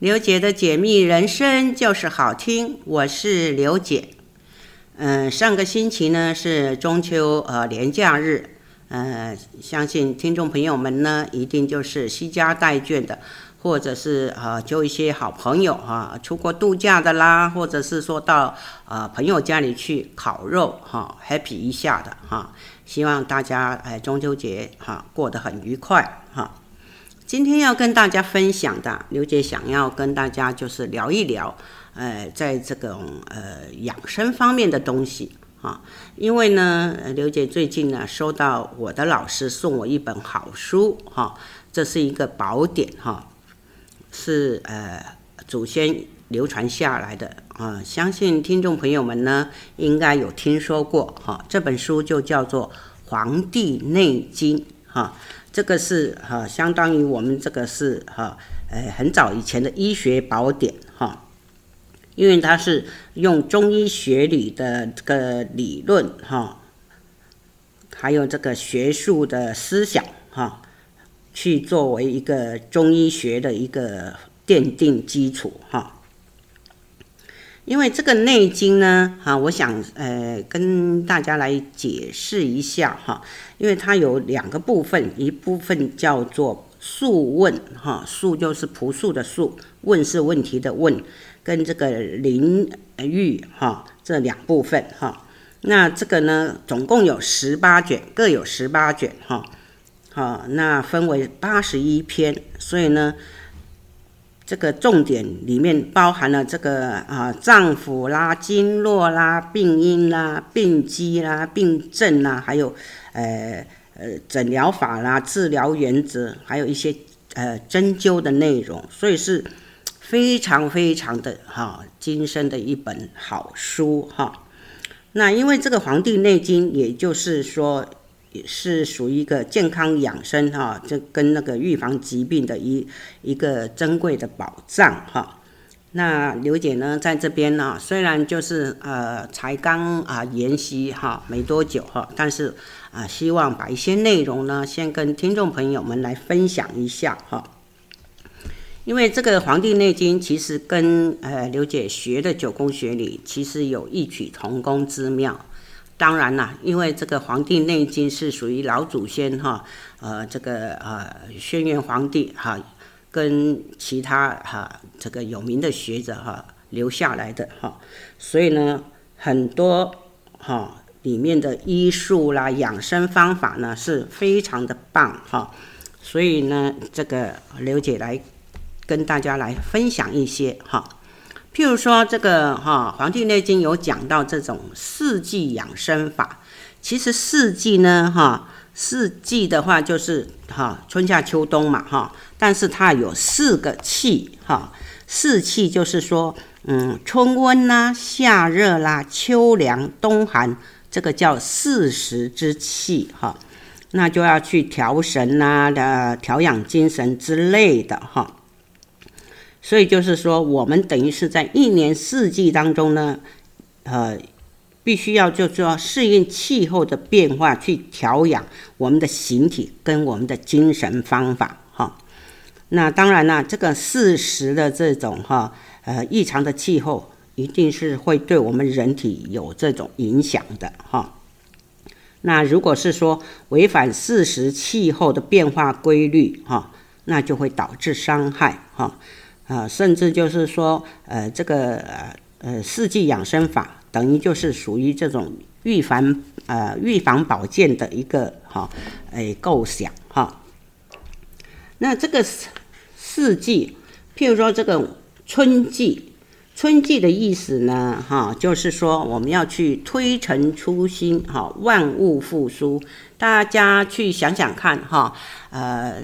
刘姐的解密人生就是好听，我是刘姐。嗯，上个星期呢是中秋呃连假日，呃，相信听众朋友们呢一定就是惜家带眷的，或者是呃就一些好朋友哈、出国度假的啦，或者是说到呃朋友家里去烤肉哈、啊、happy 一下的哈、希望大家哎中秋节哈、过得很愉快哈。今天要跟大家分享的，刘姐想要跟大家就是聊一聊，呃，在这种呃养生方面的东西啊，因为呢，刘姐最近呢收到我的老师送我一本好书哈，这是一个宝典哈，是呃祖先流传下来的啊，相信听众朋友们呢应该有听说过哈，这本书就叫做《黄帝内经》哈。这个是哈、相当于我们这个是哈，呃，很早以前的医学宝典哈、因为它是用中医学里的这个理论哈、还有这个学术的思想哈、去作为一个中医学的一个奠定基础哈。因为这个《内经》呢，哈，我想呃跟大家来解释一下哈，因为它有两个部分，一部分叫做《素问》哈，素就是朴素的素，问是问题的问，跟这个临愈哈这两部分哈。那这个呢，总共有十八卷，各有十八卷哈，好，那分为八十一篇，所以呢。这个重点里面包含了这个啊脏腑啦、经络啦、病因啦、病机啦、病症啦，还有呃呃诊疗法啦、治疗原则，还有一些呃针灸的内容，所以是非常非常的哈、啊、精深的一本好书哈、那因为这个《黄帝内经》，也就是说。也是属于一个健康养生哈，这跟那个预防疾病的一一个珍贵的宝藏哈。那刘姐呢，在这边呢，虽然就是呃才刚啊研习哈没多久哈，但是啊希望把一些内容呢，先跟听众朋友们来分享一下哈。因为这个《黄帝内经》其实跟呃刘姐学的九宫学里其实有异曲同工之妙。当然啦，因为这个《黄帝内经》是属于老祖先哈，呃，这个呃轩辕皇帝哈，跟其他哈这个有名的学者哈留下来的哈，所以呢，很多哈里面的医术啦、养生方法呢是非常的棒哈，所以呢，这个刘姐来跟大家来分享一些哈。譬如说，这个哈《黄帝内经》有讲到这种四季养生法。其实四季呢，哈四季的话就是哈春夏秋冬嘛，哈。但是它有四个气，哈四气就是说，嗯，春温啦、夏热啦、秋凉、冬寒，这个叫四时之气，哈。那就要去调神呐的调养精神之类的，哈。所以就是说，我们等于是在一年四季当中呢，呃，必须要就说适应气候的变化，去调养我们的形体跟我们的精神方法哈。那当然了，这个四时的这种哈呃异常的气候，一定是会对我们人体有这种影响的哈。那如果是说违反四时气候的变化规律哈，那就会导致伤害哈。啊，甚至就是说，呃，这个呃呃四季养生法，等于就是属于这种预防呃预防保健的一个哈，哎构想哈。那这个四季，譬如说这个春季，春季的意思呢，哈，就是说我们要去推陈出新，哈，万物复苏。大家去想想看，哈，呃。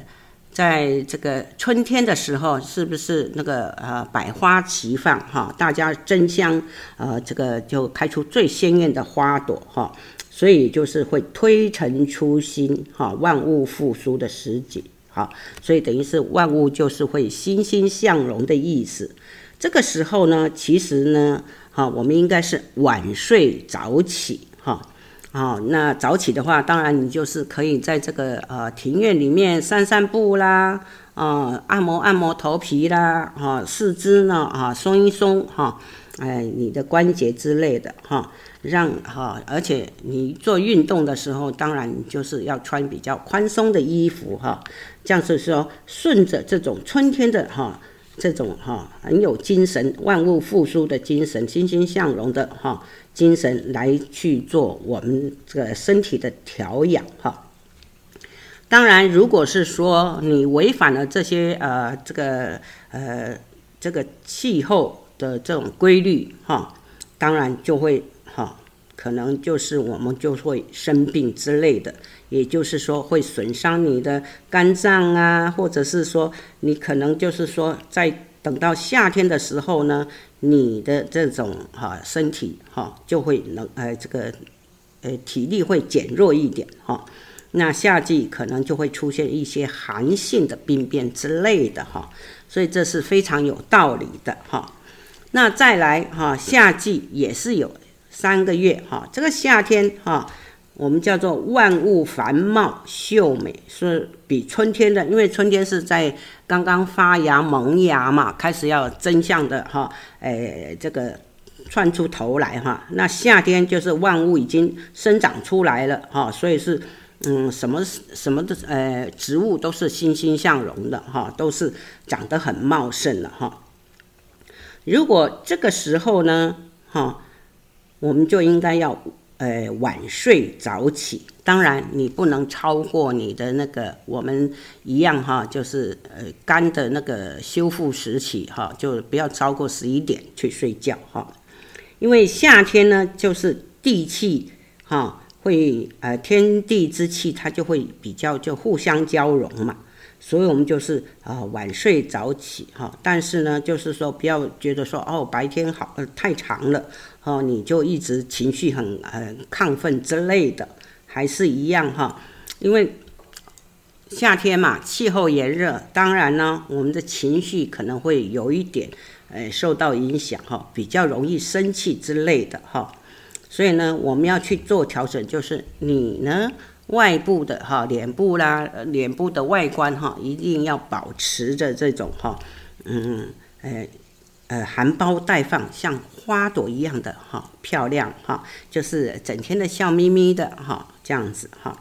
在这个春天的时候，是不是那个呃百花齐放哈？大家争相呃这个就开出最鲜艳的花朵哈，所以就是会推陈出新哈，万物复苏的时节哈，所以等于是万物就是会欣欣向荣的意思。这个时候呢，其实呢哈，我们应该是晚睡早起哈。哦，那早起的话，当然你就是可以在这个呃庭院里面散散步啦，啊、呃，按摩按摩头皮啦，啊、哦，四肢呢啊松一松哈，哎，你的关节之类的哈、哦，让哈、哦，而且你做运动的时候，当然就是要穿比较宽松的衣服哈、哦，这样是说顺着这种春天的哈。哦这种哈很有精神，万物复苏的精神，欣欣向荣的哈精神来去做我们这个身体的调养哈。当然，如果是说你违反了这些呃这个呃这个气候的这种规律哈，当然就会哈可能就是我们就会生病之类的。也就是说，会损伤你的肝脏啊，或者是说，你可能就是说，在等到夏天的时候呢，你的这种哈身体哈就会能呃这个呃体力会减弱一点哈。那夏季可能就会出现一些寒性的病变之类的哈，所以这是非常有道理的哈。那再来哈，夏季也是有三个月哈，这个夏天哈。我们叫做万物繁茂秀美，是比春天的，因为春天是在刚刚发芽萌芽嘛，开始要真相的哈，哎，这个窜出头来哈。那夏天就是万物已经生长出来了哈，所以是嗯，什么什么的呃植物都是欣欣向荣的哈，都是长得很茂盛的哈。如果这个时候呢哈，我们就应该要。呃，晚睡早起，当然你不能超过你的那个，我们一样哈，就是呃肝的那个修复时期哈，就不要超过十一点去睡觉哈，因为夏天呢，就是地气哈会呃天地之气它就会比较就互相交融嘛。所以，我们就是啊，晚睡早起哈。但是呢，就是说，不要觉得说哦，白天好呃太长了哦，你就一直情绪很呃亢奋之类的，还是一样哈。因为夏天嘛，气候炎热，当然呢，我们的情绪可能会有一点呃受到影响哈，比较容易生气之类的哈。所以呢，我们要去做调整，就是你呢。外部的哈脸部啦，脸部的外观哈，一定要保持着这种哈，嗯，呃，呃，含苞待放，像花朵一样的哈漂亮哈，就是整天的笑眯眯的哈，这样子哈，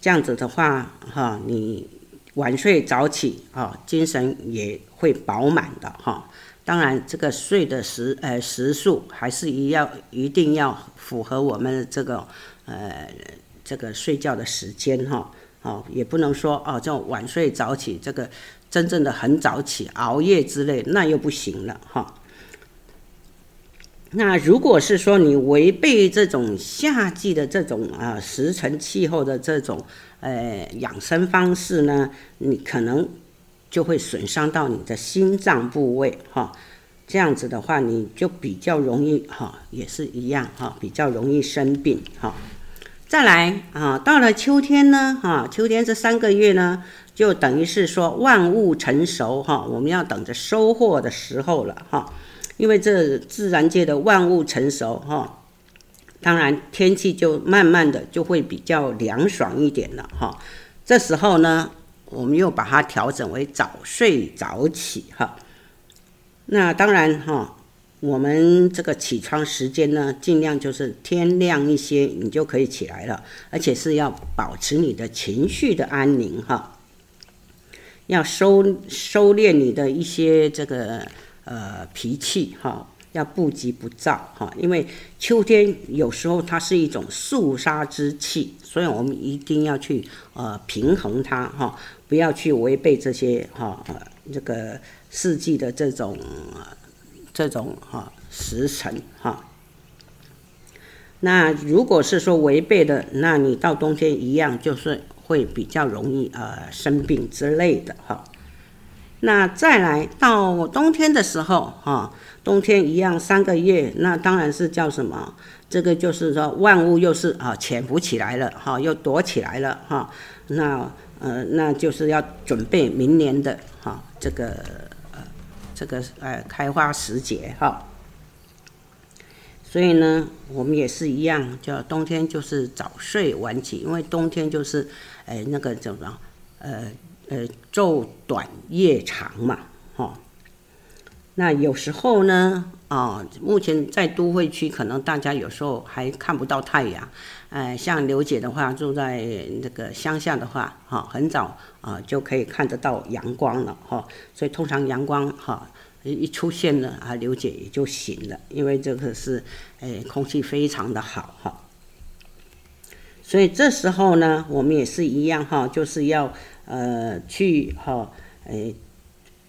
这样子的话哈，你晚睡早起啊，精神也会饱满的哈。当然，这个睡的时呃时数还是一要一定要符合我们这个。呃，这个睡觉的时间哈，哦，也不能说哦，这种晚睡早起，这个真正的很早起熬夜之类，那又不行了哈。那如果是说你违背这种夏季的这种啊时辰气候的这种呃养生方式呢，你可能就会损伤到你的心脏部位哈。这样子的话，你就比较容易哈，也是一样哈，比较容易生病哈。再来啊，到了秋天呢，哈，秋天这三个月呢，就等于是说万物成熟哈，我们要等着收获的时候了哈。因为这自然界的万物成熟哈，当然天气就慢慢的就会比较凉爽一点了哈。这时候呢，我们又把它调整为早睡早起哈。那当然哈。我们这个起床时间呢，尽量就是天亮一些，你就可以起来了，而且是要保持你的情绪的安宁哈，要收收敛你的一些这个呃脾气哈，要不急不躁哈，因为秋天有时候它是一种肃杀之气，所以我们一定要去呃平衡它哈，不要去违背这些哈这个四季的这种。这种哈时辰哈，那如果是说违背的，那你到冬天一样就是会比较容易呃生病之类的哈。那再来到冬天的时候哈，冬天一样三个月，那当然是叫什么？这个就是说万物又是啊潜伏起来了哈，又躲起来了哈。那呃那就是要准备明年的哈这个呃。这个呃开花时节哈，所以呢，我们也是一样，叫冬天就是早睡晚起，因为冬天就是，哎，那个怎么，呃呃，昼短夜长嘛，哦。那有时候呢，啊，目前在都会区，可能大家有时候还看不到太阳，呃，像刘姐的话，住在那个乡下的话，哈，很早啊就可以看得到阳光了，哈。所以通常阳光哈。一出现了啊，刘姐也就醒了，因为这个是，哎，空气非常的好哈。所以这时候呢，我们也是一样哈，就是要呃去哈，哎，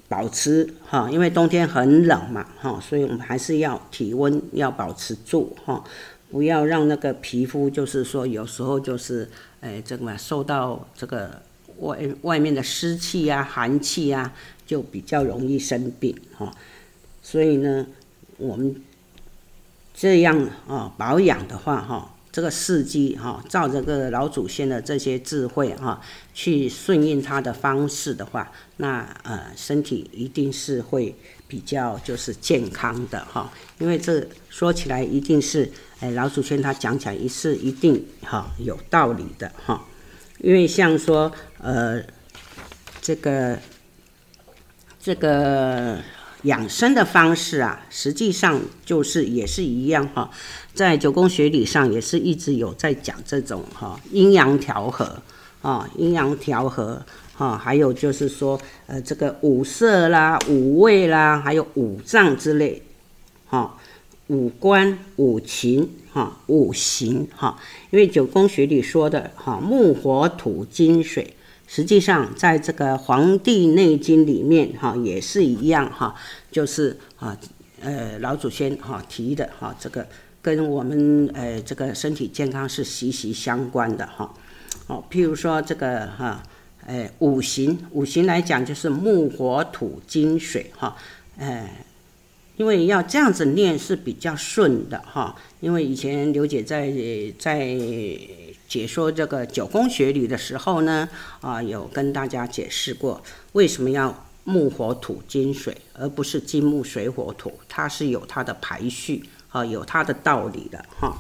保持哈，因为冬天很冷嘛哈，所以我们还是要体温要保持住哈，不要让那个皮肤就是说有时候就是诶这个嘛受到这个外外面的湿气啊、寒气啊。就比较容易生病哈，所以呢，我们这样啊保养的话哈，这个事迹哈，照这个老祖先的这些智慧哈，去顺应他的方式的话，那呃身体一定是会比较就是健康的哈，因为这说起来一定是哎老祖先他讲起来也是一定哈有道理的哈，因为像说呃这个。这个养生的方式啊，实际上就是也是一样哈，在九宫学理上也是一直有在讲这种哈阴阳调和啊，阴阳调和哈，还有就是说呃这个五色啦、五味啦，还有五脏之类哈，五官、五情哈、五行哈，因为九宫学理说的哈木火土金水。实际上，在这个《黄帝内经》里面，哈，也是一样，哈，就是啊，呃，老祖先哈提的，哈，这个跟我们呃这个身体健康是息息相关的，哈，哦，譬如说这个哈，呃，五行，五行来讲就是木、火、土、金、水，哈，呃，因为要这样子念是比较顺的，哈，因为以前刘姐在在。解说这个九宫学理的时候呢，啊，有跟大家解释过为什么要木火土金水，而不是金木水火土，它是有它的排序，啊，有它的道理的哈。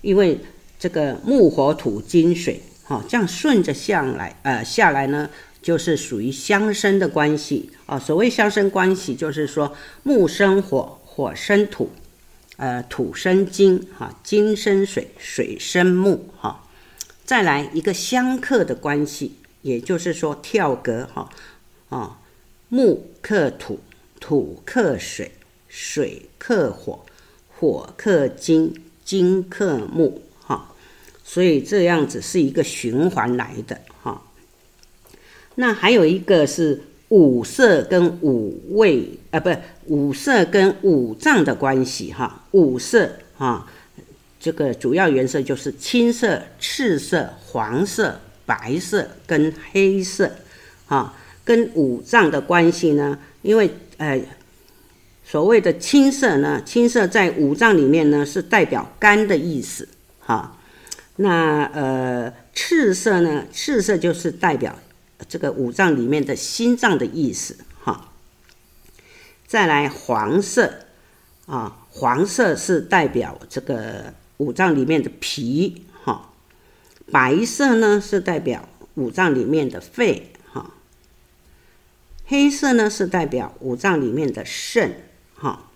因为这个木火土金水，哈，这样顺着下来，呃，下来呢，就是属于相生的关系啊。所谓相生关系，就是说木生火，火生土，呃，土生金，哈，金生水，水生木，哈。再来一个相克的关系，也就是说跳格哈，啊，木克土，土克水，水克火，火克金，金克木哈，所以这样子是一个循环来的哈。那还有一个是五色跟五味啊，不，五色跟五脏的关系哈，五色哈。这个主要颜色就是青色、赤色、黄色、白色跟黑色，啊，跟五脏的关系呢？因为呃，所谓的青色呢，青色在五脏里面呢是代表肝的意思，哈。那呃，赤色呢，赤色就是代表这个五脏里面的心脏的意思，哈。再来黄色，啊，黄色是代表这个。五脏里面的脾，哈，白色呢是代表五脏里面的肺，哈，黑色呢是代表五脏里面的肾，哈，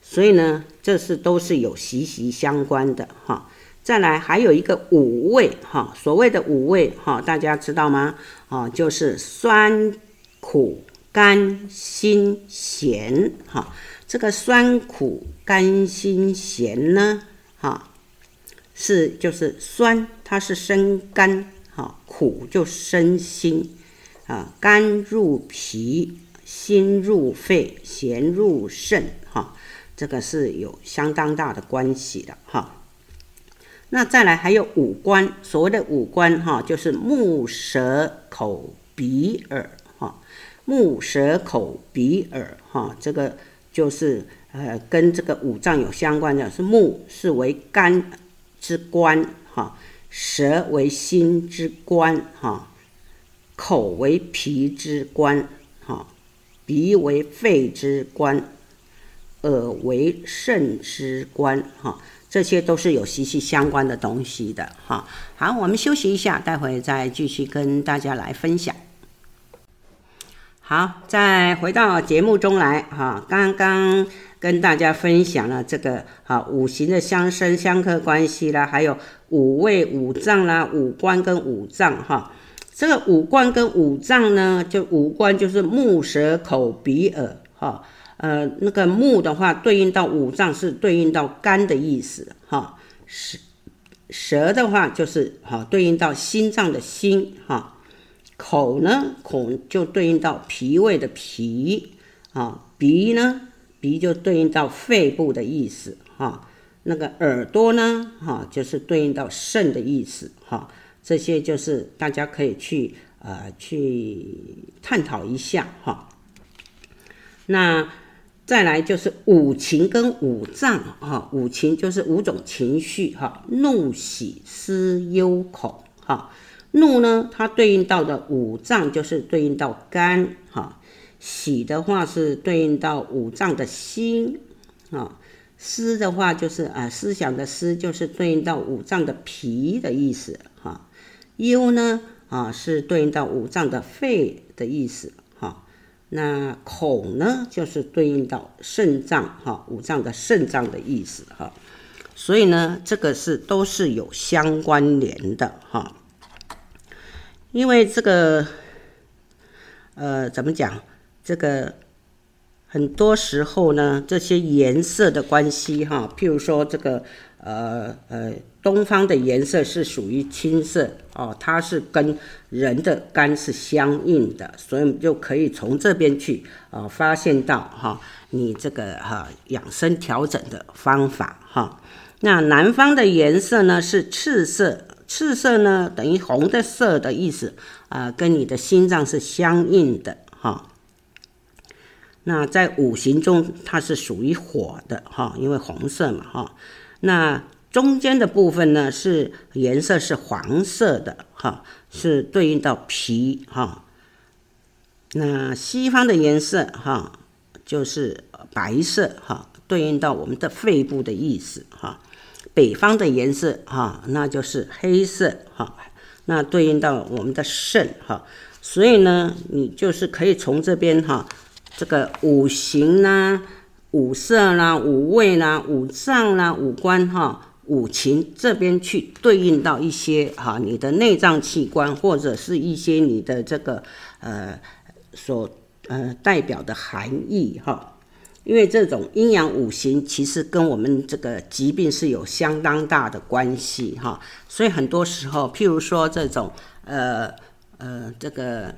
所以呢，这是都是有息息相关的，哈。再来还有一个五味，哈，所谓的五味，哈，大家知道吗？啊，就是酸、苦、甘、辛、咸，哈。这个酸、苦、甘、辛、咸呢，哈，是就是酸，它是生肝，哈，苦就生心，啊，甘入脾，辛入肺，咸入肾，哈，这个是有相当大的关系的，哈。那再来还有五官，所谓的五官，哈，就是目、舌、口、鼻、耳，目、舌、口、鼻、耳，哈，这个。就是呃，跟这个五脏有相关的，是目是为肝之官哈，舌为心之官哈，口为脾之官哈，鼻为肺之官，耳为肾之官哈，这些都是有息息相关的东西的哈。好，我们休息一下，待会再继续跟大家来分享。好，再回到节目中来哈，刚刚跟大家分享了这个啊五行的相生相克关系啦，还有五味五脏啦，五官跟五脏哈。这个五官跟五脏呢，就五官就是目、舌、口、鼻、耳，哈，呃，那个目的话对应到五脏是对应到肝的意思，哈，舌舌的话就是哈对应到心脏的心，哈，口呢口就对应到脾胃的脾，啊，鼻呢鼻就对应到肺部的意思，哈，那个耳朵呢，哈就是对应到肾的意思，哈。这些就是大家可以去呃去探讨一下哈。那再来就是五情跟五脏哈，五情就是五种情绪哈，怒、喜、思、忧、恐哈。怒呢，它对应到的五脏就是对应到肝哈。喜的话是对应到五脏的心啊。思的话就是啊思想的思，就是对应到五脏的脾的意思哈。忧呢啊，是对应到五脏的肺的意思哈。那恐呢，就是对应到肾脏哈，五脏的肾脏的意思哈。所以呢，这个是都是有相关联的哈。因为这个呃，怎么讲？这个很多时候呢，这些颜色的关系哈，譬如说这个呃呃。东方的颜色是属于青色哦，它是跟人的肝是相应的，所以就可以从这边去啊、发现到哈、你这个哈、养生调整的方法哈、那南方的颜色呢是赤色，赤色呢等于红的色的意思啊、跟你的心脏是相应的哈、那在五行中它是属于火的哈、因为红色嘛哈、那中间的部分呢，是颜色是黄色的，哈，是对应到脾，哈。那西方的颜色，哈，就是白色，哈，对应到我们的肺部的意思，哈。北方的颜色，哈，那就是黑色，哈，那对应到我们的肾，哈。所以呢，你就是可以从这边，哈，这个五行啦、五色啦、五味啦、五脏啦、五官，哈。五情这边去对应到一些哈，你的内脏器官或者是一些你的这个呃所呃代表的含义哈，因为这种阴阳五行其实跟我们这个疾病是有相当大的关系哈，所以很多时候，譬如说这种呃呃这个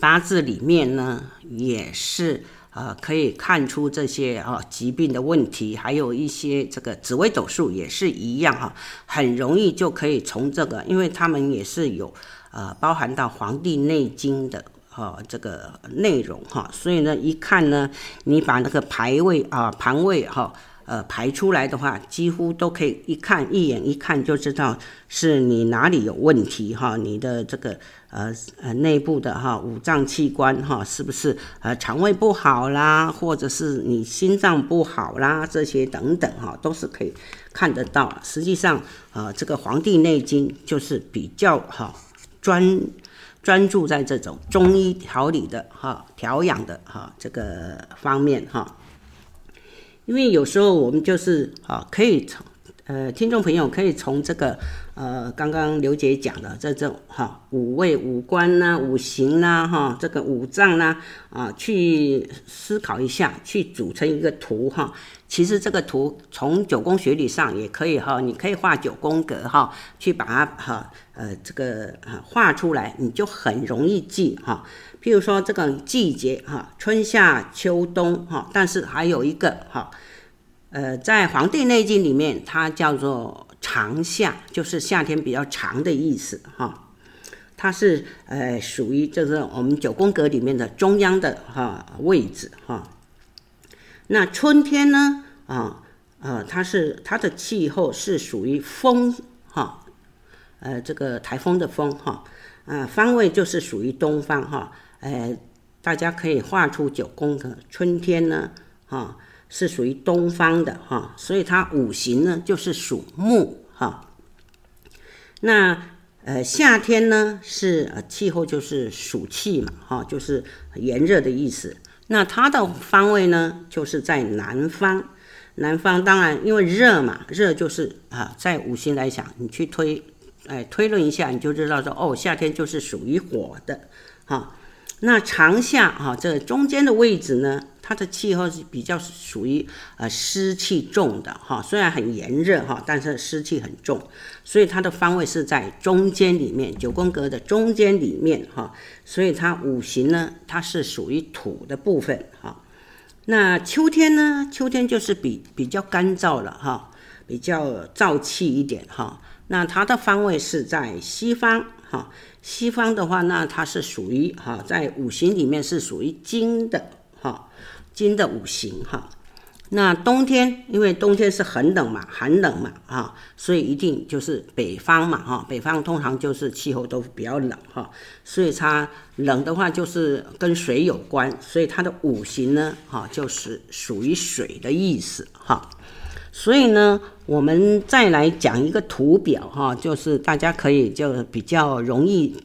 八字里面呢，也是。啊、呃，可以看出这些啊、疾病的问题，还有一些这个紫微斗数也是一样哈、很容易就可以从这个，因为他们也是有呃包含到《黄帝内经》的哈、哦、这个内容哈、所以呢一看呢，你把那个排位啊盘位哈。呃，排出来的话，几乎都可以一看，一眼一看就知道是你哪里有问题哈，你的这个呃呃内部的哈五脏器官哈，是不是呃肠胃不好啦，或者是你心脏不好啦，这些等等哈，都是可以看得到。实际上，呃，这个《黄帝内经》就是比较哈专专注在这种中医调理的哈调养的哈这个方面哈。因为有时候我们就是啊，可以从呃，听众朋友可以从这个呃，刚刚刘姐讲的这种哈五味五官呐、啊、五行呐、啊、哈这个五脏呐啊，去思考一下，去组成一个图哈。其实这个图从九宫学理上也可以哈，你可以画九宫格哈，去把它哈呃这个啊画出来，你就很容易记哈。譬如说这个季节哈，春夏秋冬哈，但是还有一个哈，呃，在《黄帝内经》里面，它叫做长夏，就是夏天比较长的意思哈。它是呃属于就是我们九宫格里面的中央的哈位置哈。那春天呢啊呃，它是它的气候是属于风哈，呃这个台风的风哈，呃方位就是属于东方哈。呃，大家可以画出九宫格。春天呢，哈，是属于东方的哈，所以它五行呢就是属木哈。那呃夏天呢是呃气候就是暑气嘛哈，就是炎热的意思。那它的方位呢就是在南方，南方当然因为热嘛，热就是啊在五行来讲，你去推哎推论一下，你就知道说哦夏天就是属于火的哈。那长夏哈这中间的位置呢，它的气候是比较属于呃湿气重的哈，虽然很炎热哈，但是湿气很重，所以它的方位是在中间里面，九宫格的中间里面哈，所以它五行呢，它是属于土的部分哈。那秋天呢，秋天就是比比较干燥了哈，比较燥气一点哈。那它的方位是在西方哈，西方的话，那它是属于哈，在五行里面是属于金的哈。金的五行哈，那冬天因为冬天是很冷嘛，寒冷嘛哈，所以一定就是北方嘛哈，北方通常就是气候都比较冷哈，所以它冷的话就是跟水有关，所以它的五行呢哈就是属于水的意思哈，所以呢我们再来讲一个图表哈，就是大家可以就比较容易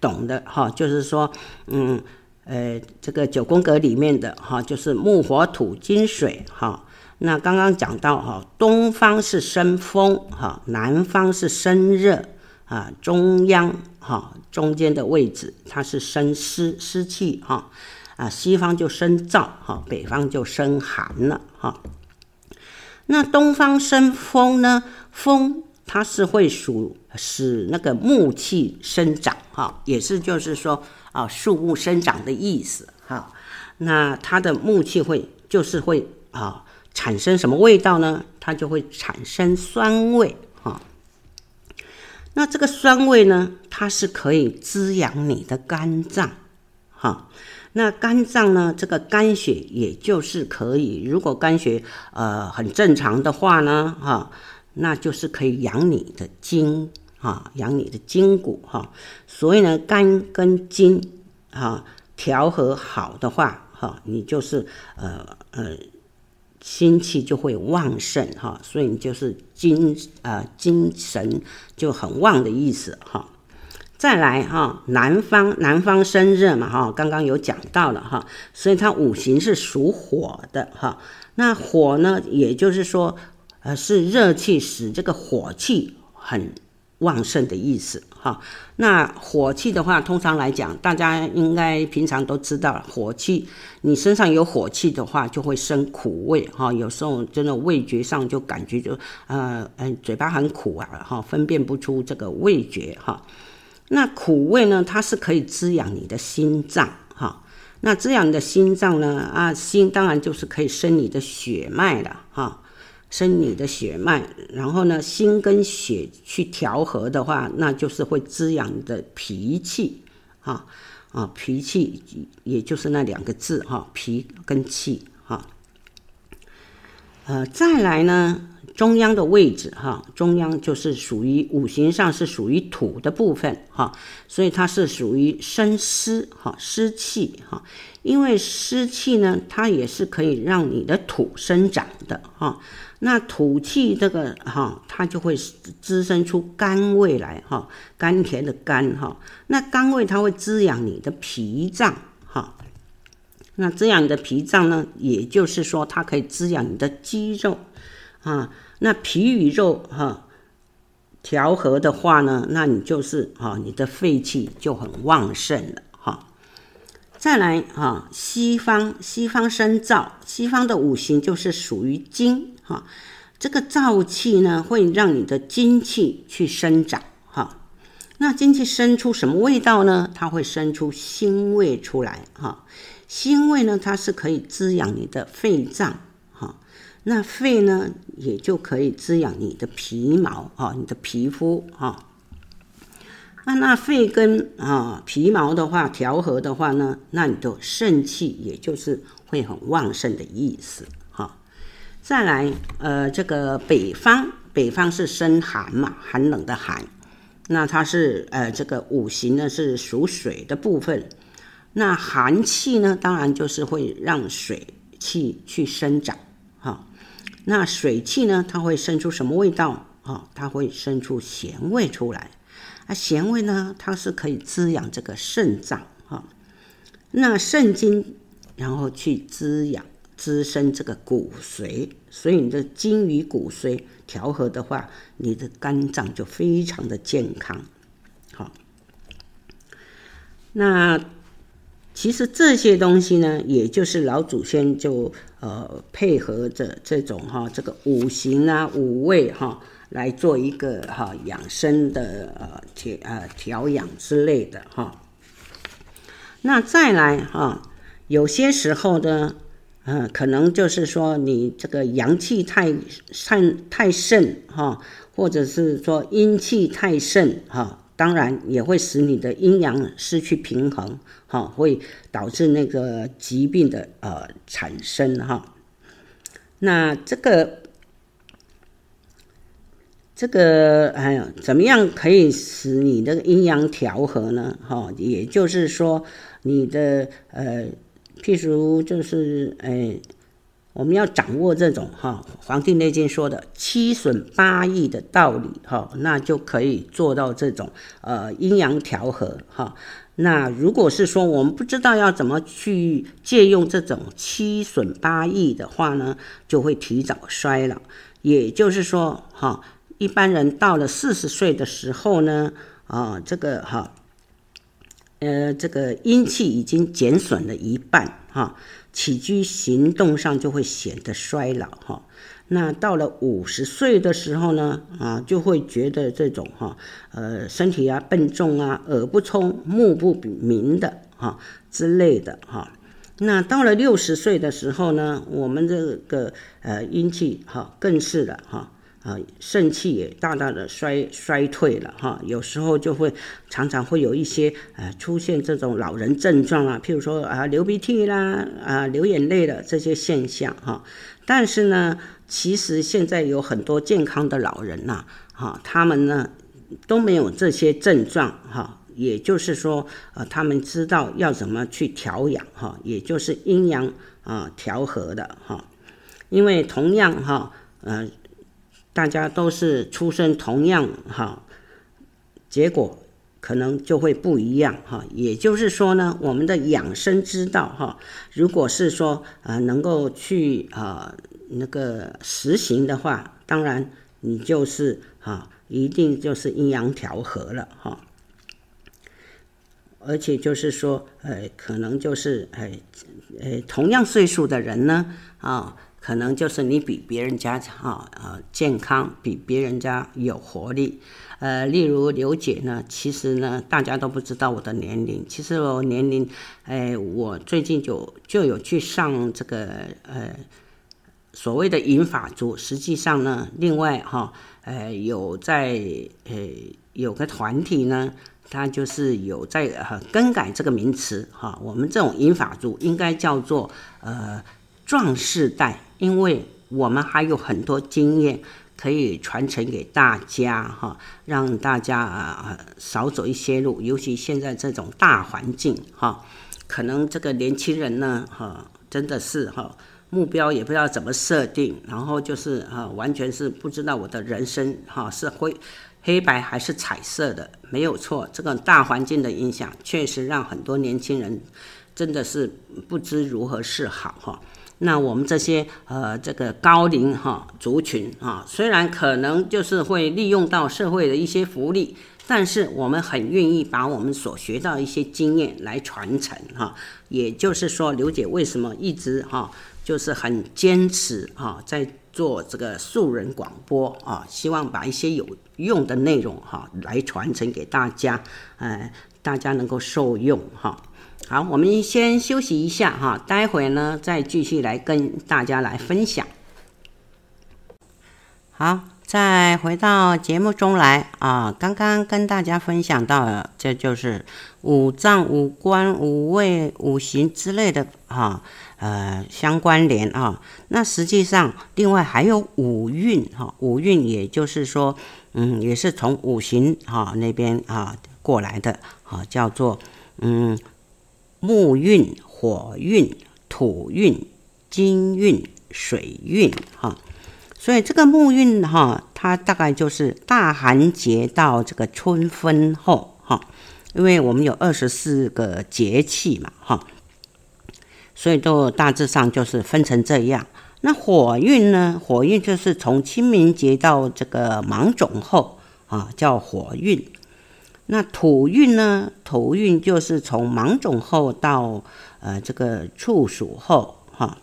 懂的哈，就是说嗯。呃，这个九宫格里面的哈，就是木火土金水哈。那刚刚讲到哈，东方是生风哈，南方是生热啊，中央哈中间的位置它是生湿湿气哈啊，西方就生燥哈，北方就生寒了哈。那东方生风呢？风它是会属使那个木气生长哈，也是就是说。啊，树木生长的意思哈，那它的木气会就是会啊产生什么味道呢？它就会产生酸味哈。那这个酸味呢，它是可以滋养你的肝脏哈。那肝脏呢，这个肝血也就是可以，如果肝血呃很正常的话呢，哈，那就是可以养你的筋。啊，养你的筋骨哈，所以呢，肝跟筋啊调和好的话，哈，你就是呃呃心气就会旺盛哈，所以你就是精呃精神就很旺的意思哈。再来哈，南方南方生热嘛哈，刚刚有讲到了哈，所以它五行是属火的哈。那火呢，也就是说呃是热气使这个火气很。旺盛的意思哈，那火气的话，通常来讲，大家应该平常都知道，火气你身上有火气的话，就会生苦味哈。有时候真的味觉上就感觉就呃嗯嘴巴很苦啊哈，分辨不出这个味觉哈。那苦味呢，它是可以滋养你的心脏哈。那滋养你的心脏呢啊，心当然就是可以生你的血脉了哈。生你的血脉，然后呢，心跟血去调和的话，那就是会滋养你的脾气，哈啊，脾气也就是那两个字哈，脾跟气哈。呃，再来呢，中央的位置哈，中央就是属于五行上是属于土的部分哈，所以它是属于生湿哈，湿气哈。因为湿气呢，它也是可以让你的土生长的哈。那土气这个哈，它就会滋生出甘味来哈，甘甜的甘哈。那甘味它会滋养你的脾脏哈。那滋养你的脾脏呢，也就是说它可以滋养你的肌肉啊。那脾与肉哈调和的话呢，那你就是哈，你的肺气就很旺盛了哈。再来哈，西方西方生燥，西方的五行就是属于金。哈，这个燥气呢，会让你的精气去生长。哈，那精气生出什么味道呢？它会生出腥味出来。哈，腥味呢，它是可以滋养你的肺脏。那肺呢，也就可以滋养你的皮毛。哦，你的皮肤。哦，那那肺跟啊皮毛的话调和的话呢，那你的肾气也就是会很旺盛的意思哈。再来，呃，这个北方，北方是生寒嘛，寒冷的寒，那它是呃，这个五行呢是属水的部分，那寒气呢，当然就是会让水气去生长。那水气呢，它会生出什么味道？哦，它会生出咸味出来。啊，咸味呢，它是可以滋养这个肾脏哈。那肾经，然后去滋养、滋生这个骨髓，所以你的精与骨髓调和的话，你的肝脏就非常的健康。好，那其实这些东西呢，也就是老祖先就呃配合着这种哈这个五行啊五味哈。来做一个哈养生的呃调呃调养之类的哈，那再来哈，有些时候呢，嗯，可能就是说你这个阳气太太太盛哈，或者是说阴气太盛哈，当然也会使你的阴阳失去平衡哈，会导致那个疾病的呃产生哈。那这个。这个哎呀，怎么样可以使你的阴阳调和呢？哈，也就是说，你的呃，譬如就是哎，我们要掌握这种哈，《黄帝内经》说的七损八益的道理哈，那就可以做到这种呃阴阳调和哈。那如果是说我们不知道要怎么去借用这种七损八益的话呢，就会提早衰老。也就是说哈。一般人到了四十岁的时候呢，啊，这个哈，呃，这个阴气已经减损了一半哈，起居行动上就会显得衰老哈。那到了五十岁的时候呢，啊，就会觉得这种哈，呃，身体啊笨重啊，耳不聪，目不明的哈之类的哈。那到了六十岁的时候呢，我们这个呃阴气哈更是了哈。啊，肾气也大大的衰衰退了哈，有时候就会常常会有一些呃出现这种老人症状啊，譬如说啊流鼻涕啦啊流眼泪的这些现象哈。但是呢，其实现在有很多健康的老人呐，哈，他们呢都没有这些症状哈，也就是说呃他们知道要怎么去调养哈，也就是阴阳啊调和的哈，因为同样哈呃。大家都是出生同样哈，结果可能就会不一样哈。也就是说呢，我们的养生之道哈，如果是说啊能够去啊那个实行的话，当然你就是哈一定就是阴阳调和了哈。而且就是说，呃，可能就是呃呃同样岁数的人呢啊。可能就是你比别人家哈呃健康，比别人家有活力，呃，例如刘姐呢，其实呢大家都不知道我的年龄，其实我年龄，哎，我最近就就有去上这个呃所谓的银发族，实际上呢，另外哈呃有在呃有个团体呢，他就是有在呃更改这个名词。哈，我们这种银发族应该叫做呃壮世代。因为我们还有很多经验可以传承给大家哈，让大家啊少走一些路，尤其现在这种大环境哈，可能这个年轻人呢哈，真的是哈目标也不知道怎么设定，然后就是啊完全是不知道我的人生哈是灰黑白还是彩色的，没有错，这个大环境的影响确实让很多年轻人真的是不知如何是好哈。那我们这些呃这个高龄哈族群啊，虽然可能就是会利用到社会的一些福利，但是我们很愿意把我们所学到一些经验来传承哈。也就是说，刘姐为什么一直哈就是很坚持哈在做这个素人广播啊，希望把一些有用的内容哈来传承给大家，呃，大家能够受用哈。好，我们先休息一下哈，待会呢再继续来跟大家来分享。好，再回到节目中来啊，刚刚跟大家分享到了，这就是五脏、五官、五味、五行之类的哈，呃，相关联啊。那实际上，另外还有五运哈，五运也就是说，嗯，也是从五行哈那边啊过来的，啊，叫做嗯。木运、火运、土运、金运、水运哈。所以这个木运哈，它大概就是大寒节到这个春分后哈，因为我们有二十四个节气嘛哈，所以都大致上就是分成这样。那火运呢？火运就是从清明节到这个芒种后啊，叫火运。那土运呢？土运就是从芒种后到呃这个处暑后哈。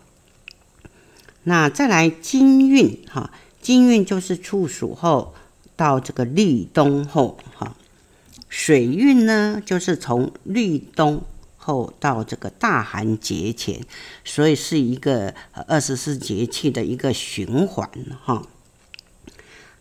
那再来金运哈，金运就是处暑后到这个立冬后哈。水运呢，就是从立冬后到这个大寒节前，所以是一个二十四节气的一个循环哈。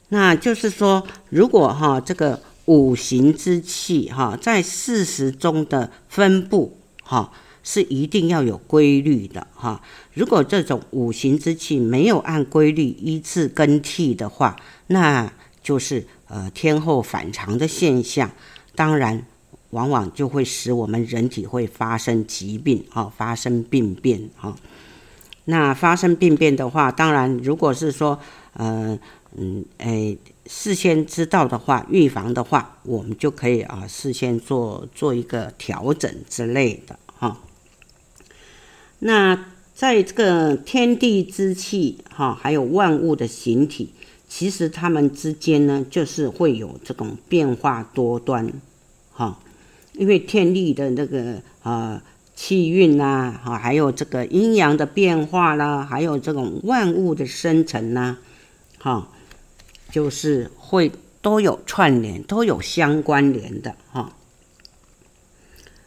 那就是说，如果哈这个五行之气哈在四时中的分布哈。是一定要有规律的哈，如果这种五行之气没有按规律依次更替的话，那就是呃天候反常的现象，当然往往就会使我们人体会发生疾病啊，发生病变哈。那发生病变的话，当然如果是说呃嗯哎事先知道的话，预防的话，我们就可以啊事先做做一个调整之类的哈。那在这个天地之气，哈，还有万物的形体，其实它们之间呢，就是会有这种变化多端，哈，因为天地的那个啊气运呐，哈，还有这个阴阳的变化啦，还有这种万物的生成呐，哈，就是会都有串联，都有相关联的，哈。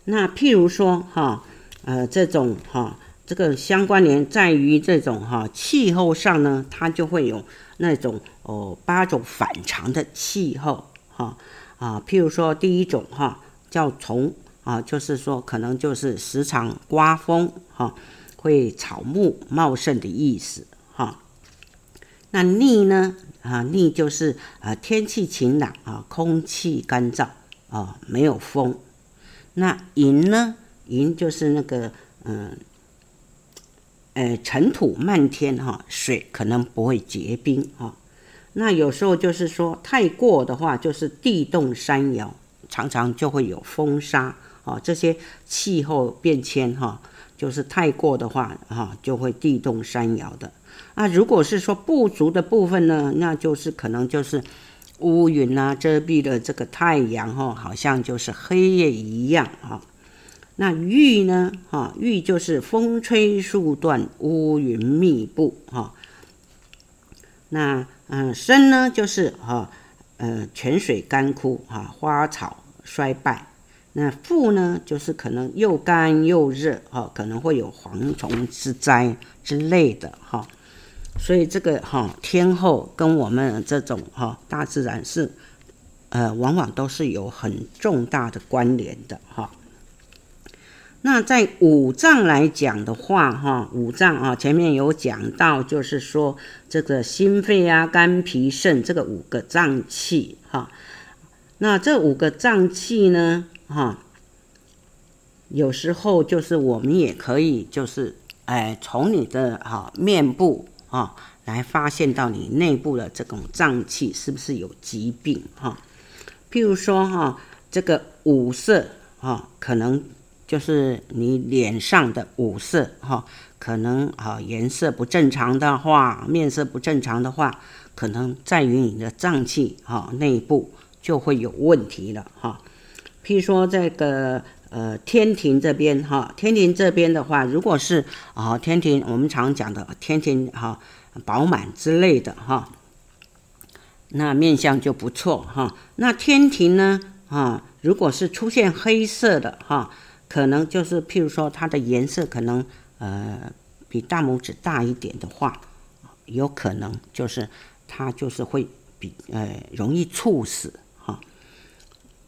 那譬如说，哈，呃，这种哈。这个相关联在于这种哈气候上呢，它就会有那种哦八种反常的气候哈啊，譬如说第一种哈叫从啊，就是说可能就是时常刮风哈，会草木茂盛的意思哈。那逆呢啊逆就是啊天气晴朗啊，空气干燥啊，没有风。那寅呢寅就是那个嗯。呃，尘土漫天哈，水可能不会结冰哈。那有时候就是说太过的话，就是地动山摇，常常就会有风沙啊。这些气候变迁哈，就是太过的话哈，就会地动山摇的。啊如果是说不足的部分呢，那就是可能就是乌云啊遮蔽了这个太阳哈，好像就是黑夜一样啊。那玉呢？哈，玉就是风吹树断，乌云密布。哈，那嗯，生呢就是哈，呃，泉水干枯，哈，花草衰败。那复呢，就是可能又干又热，哈，可能会有蝗虫之灾之类的，哈。所以这个哈天后跟我们这种哈大自然是，呃，往往都是有很重大的关联的，哈。那在五脏来讲的话，哈，五脏啊，前面有讲到，就是说这个心肺啊、肝脾肾这个五个脏器，哈，那这五个脏器呢，哈，有时候就是我们也可以，就是哎，从你的哈面部啊来发现到你内部的这种脏器是不是有疾病，哈，譬如说哈，这个五色，哈，可能。就是你脸上的五色哈，可能啊颜色不正常的话，面色不正常的话，可能在于你的脏器哈内部就会有问题了哈。譬如说这个呃天庭这边哈，天庭这边的话，如果是啊天庭，我们常讲的天庭哈饱满之类的哈，那面相就不错哈。那天庭呢啊，如果是出现黑色的哈。可能就是，譬如说，它的颜色可能呃比大拇指大一点的话，有可能就是它就是会比呃容易猝死哈。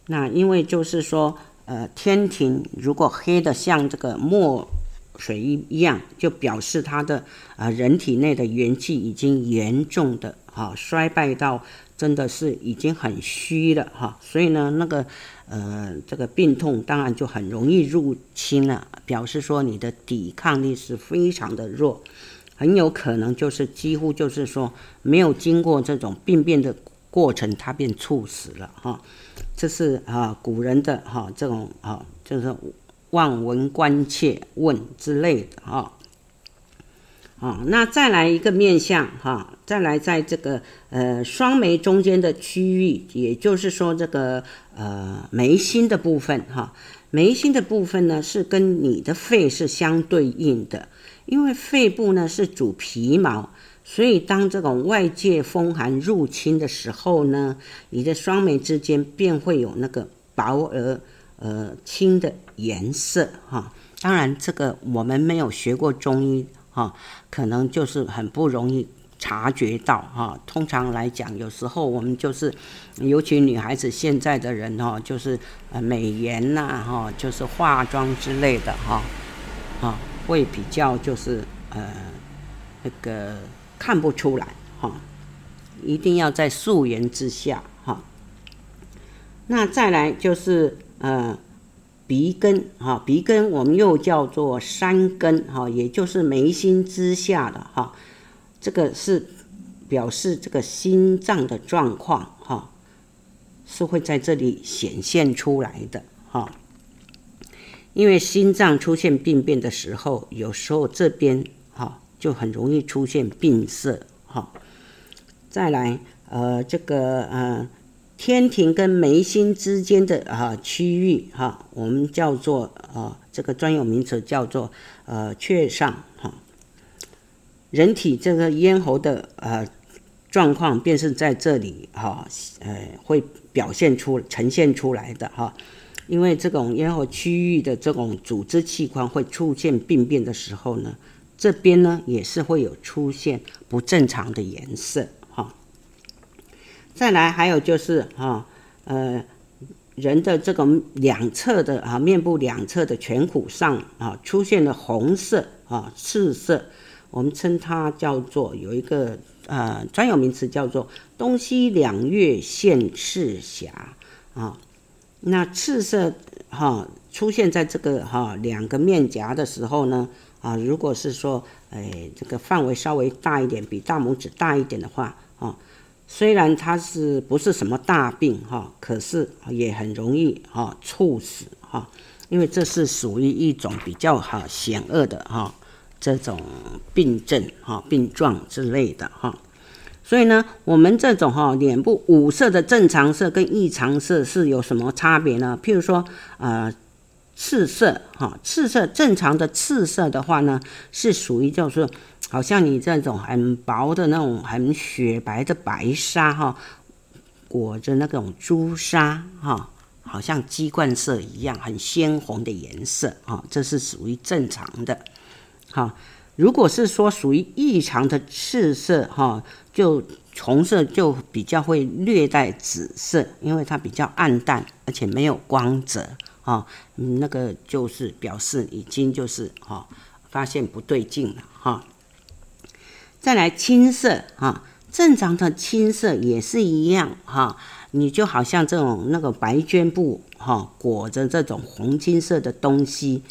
那因为就是说，呃天庭如果黑的像这个墨水一样，就表示它的、呃、人体内的元气已经严重的啊衰败到真的是已经很虚了哈。所以呢，那个。呃，这个病痛当然就很容易入侵了，表示说你的抵抗力是非常的弱，很有可能就是几乎就是说没有经过这种病变的过程，他便猝死了哈。这是啊古人的哈这种啊就是望闻关切问之类的哈。啊，那再来一个面相哈，再来在这个呃双眉中间的区域，也就是说这个呃眉心的部分哈，眉心的部分呢是跟你的肺是相对应的。因为肺部呢是主皮毛，所以当这种外界风寒入侵的时候呢，你的双眉之间便会有那个薄而呃青的颜色哈。当然，这个我们没有学过中医哈，可能就是很不容易察觉到哈。通常来讲，有时候我们就是，尤其女孩子现在的人哈，就是呃美颜呐哈，就是化妆之类的哈，啊。会比较就是呃那个看不出来哈，一定要在素颜之下哈。那再来就是呃鼻根哈，鼻根我们又叫做山根哈，也就是眉心之下的哈，这个是表示这个心脏的状况哈，是会在这里显现出来的哈。因为心脏出现病变的时候，有时候这边就很容易出现病色哈。再来，呃，这个呃天庭跟眉心之间的啊区域哈，我们叫做啊这个专有名词叫做呃雀上哈。人体这个咽喉的呃状况便是在这里哈，呃会表现出呈现出来的哈。因为这种咽喉区域的这种组织器官会出现病变的时候呢，这边呢也是会有出现不正常的颜色哈。再来还有就是哈呃人的这个两侧的啊面部两侧的颧骨上啊出现了红色啊赤色，我们称它叫做有一个呃专有名词叫做东西两月现赤霞啊。那赤色哈出现在这个哈两个面颊的时候呢啊，如果是说哎这个范围稍微大一点，比大拇指大一点的话啊，虽然它是不是什么大病哈，可是也很容易哈猝死哈，因为这是属于一种比较哈险恶的哈这种病症哈病状之类的哈。所以呢，我们这种哈脸部五色的正常色跟异常色是有什么差别呢？譬如说，呃，赤色哈，赤色正常的赤色的话呢，是属于就是好像你这种很薄的那种很雪白的白纱哈，裹着那种朱砂哈，好像鸡冠色一样很鲜红的颜色哈，这是属于正常的。好，如果是说属于异常的赤色哈。就红色就比较会略带紫色，因为它比较暗淡，而且没有光泽啊。那个就是表示已经就是哈发现不对劲了哈。再来青色哈，正常的青色也是一样哈，你就好像这种那个白绢布哈裹着这种红金色的东西。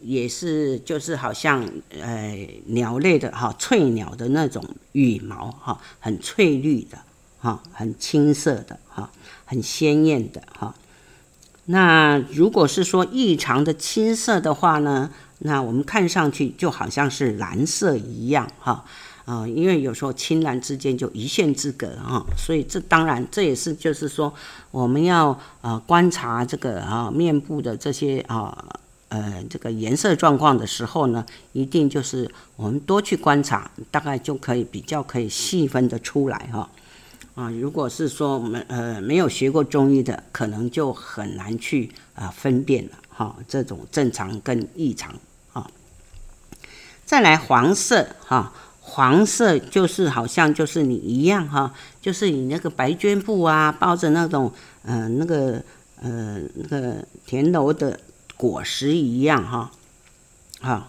也是，就是好像呃鸟类的哈，翠鸟的那种羽毛哈，很翠绿的哈，很青色的哈，很鲜艳的哈。那如果是说异常的青色的话呢，那我们看上去就好像是蓝色一样哈啊，因为有时候青蓝之间就一线之隔哈，所以这当然这也是就是说我们要呃观察这个啊面部的这些啊。呃，这个颜色状况的时候呢，一定就是我们多去观察，大概就可以比较可以细分的出来哈。啊，如果是说我们呃没有学过中医的，可能就很难去啊分辨了哈。这种正常跟异常啊。再来黄色哈，黄色就是好像就是你一样哈，就是你那个白绢布啊，包着那种呃那个呃那个田螺的。果实一样哈，哈，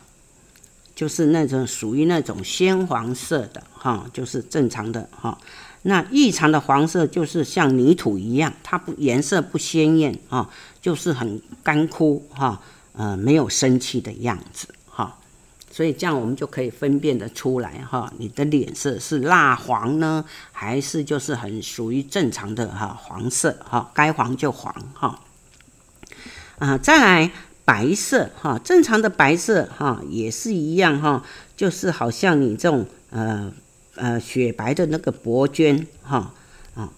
就是那种属于那种鲜黄色的哈，就是正常的哈。那异常的黄色就是像泥土一样，它不颜色不鲜艳啊，就是很干枯哈，呃，没有生气的样子哈。所以这样我们就可以分辨得出来哈，你的脸色是蜡黄呢，还是就是很属于正常的哈黄色哈，该黄就黄哈。啊，再来白色哈，正常的白色哈也是一样哈，就是好像你这种呃呃雪白的那个薄绢哈啊，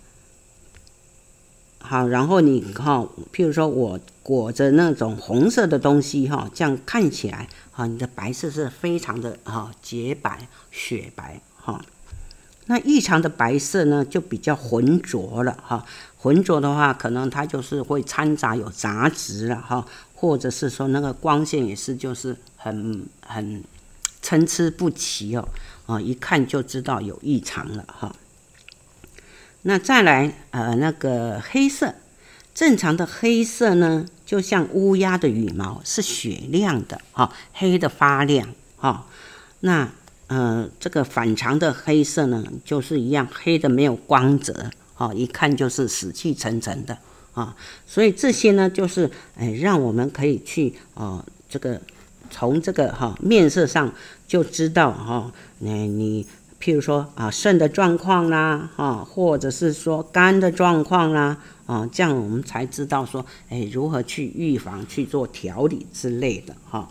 好，然后你哈，譬如说我裹着那种红色的东西哈，这样看起来哈，你的白色是非常的哈洁白雪白哈。那异常的白色呢，就比较浑浊了哈。浑浊的话，可能它就是会掺杂有杂质了哈，或者是说那个光线也是就是很很参差不齐哦，啊，一看就知道有异常了哈。那再来呃那个黑色，正常的黑色呢，就像乌鸦的羽毛是雪亮的哈，黑的发亮哈。那呃这个反常的黑色呢，就是一样黑的没有光泽。哦，一看就是死气沉沉的啊，所以这些呢，就是哎，让我们可以去哦，这个从这个哈面色上就知道哈，那你譬如说啊肾的状况啦，哈，或者是说肝的状况啦，啊，这样我们才知道说，哎，如何去预防去做调理之类的哈。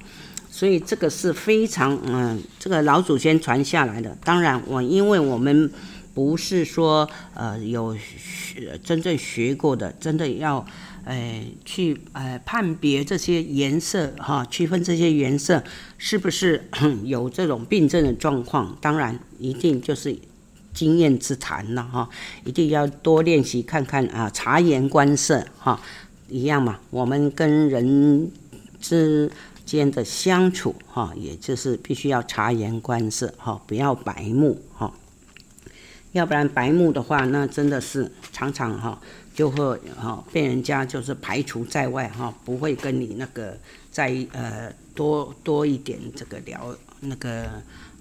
所以这个是非常嗯，这个老祖先传下来的。当然，我因为我们。不是说呃有学真正学过的，真的要呃去呃判别这些颜色哈，区分这些颜色是不是 有这种病症的状况？当然一定就是经验之谈了哈，一定要多练习看看啊，察言观色哈，一样嘛。我们跟人之间的相处哈，也就是必须要察言观色哈，不要白目哈。要不然白目的话，那真的是常常哈就会哈被人家就是排除在外哈，不会跟你那个再呃多多一点这个聊那个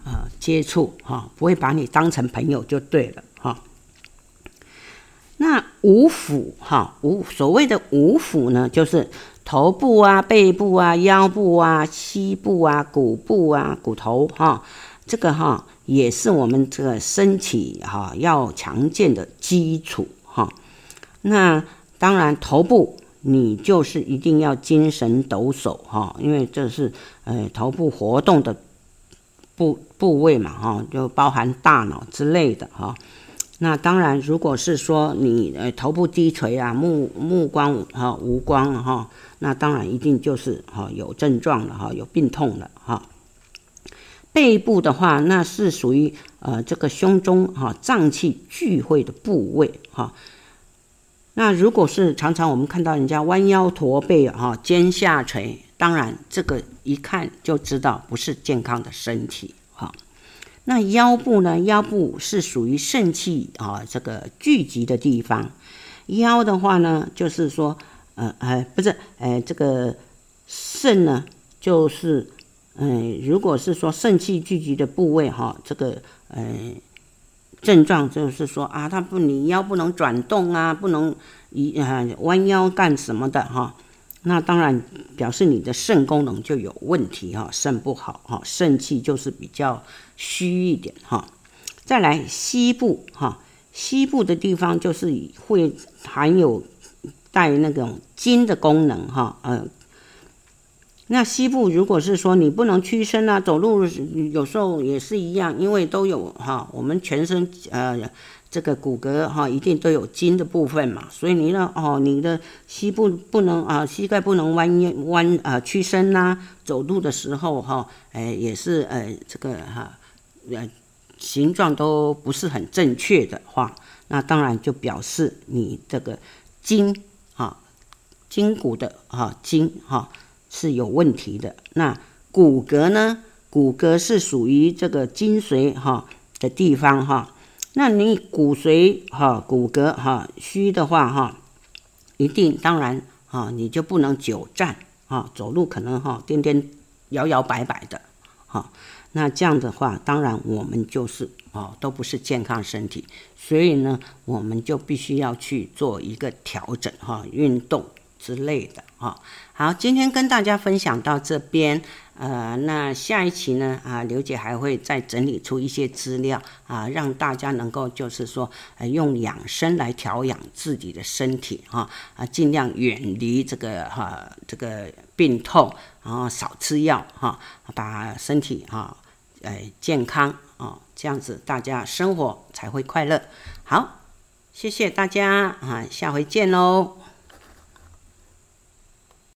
呃接触哈，不会把你当成朋友就对了哈。那五腑哈五所谓的五腑呢，就是头部啊、背部啊、腰部啊、膝部啊、骨部啊、骨头哈，这个哈。也是我们这个身体哈要强健的基础哈。那当然头部你就是一定要精神抖擞哈，因为这是呃头部活动的部部位嘛哈，就包含大脑之类的哈。那当然，如果是说你呃头部低垂啊，目目光哈无光哈，那当然一定就是哈有症状了哈，有病痛了。背部的话，那是属于呃这个胸中哈脏器聚会的部位哈。那如果是常常我们看到人家弯腰驼背哈，肩下垂，当然这个一看就知道不是健康的身体哈。那腰部呢？腰部是属于肾气啊这个聚集的地方。腰的话呢，就是说呃呃不是呃这个肾呢就是。嗯，如果是说肾气聚集的部位哈，这个嗯症状就是说啊，他不你腰不能转动啊，不能一啊弯腰干什么的哈，那当然表示你的肾功能就有问题哈，肾不好哈，肾气就是比较虚一点哈。再来膝部哈，膝部的地方就是会含有带那种筋的功能哈，呃。那膝部如果是说你不能屈伸啊，走路有时候也是一样，因为都有哈，我们全身呃这个骨骼哈一定都有筋的部分嘛，所以你呢哦，你的膝部不能啊，膝盖不能弯弯啊屈伸呐，走路的时候哈，哎也是呃这个哈呃形状都不是很正确的话，那当然就表示你这个筋哈筋骨的哈筋哈。是有问题的。那骨骼呢？骨骼是属于这个精髓哈的地方哈。那你骨髓哈骨骼哈虚的话哈，一定当然哈你就不能久站啊，走路可能哈颠颠摇摇摆摆的哈。那这样的话，当然我们就是哦都不是健康身体，所以呢，我们就必须要去做一个调整哈，运动之类的哈。好，今天跟大家分享到这边，呃，那下一期呢，啊，刘姐还会再整理出一些资料啊，让大家能够就是说，呃，用养生来调养自己的身体哈，啊，尽量远离这个哈、这个病痛，然后少吃药哈、把身体哈，呃、健康啊，这样子大家生活才会快乐。好，谢谢大家啊，下回见喽。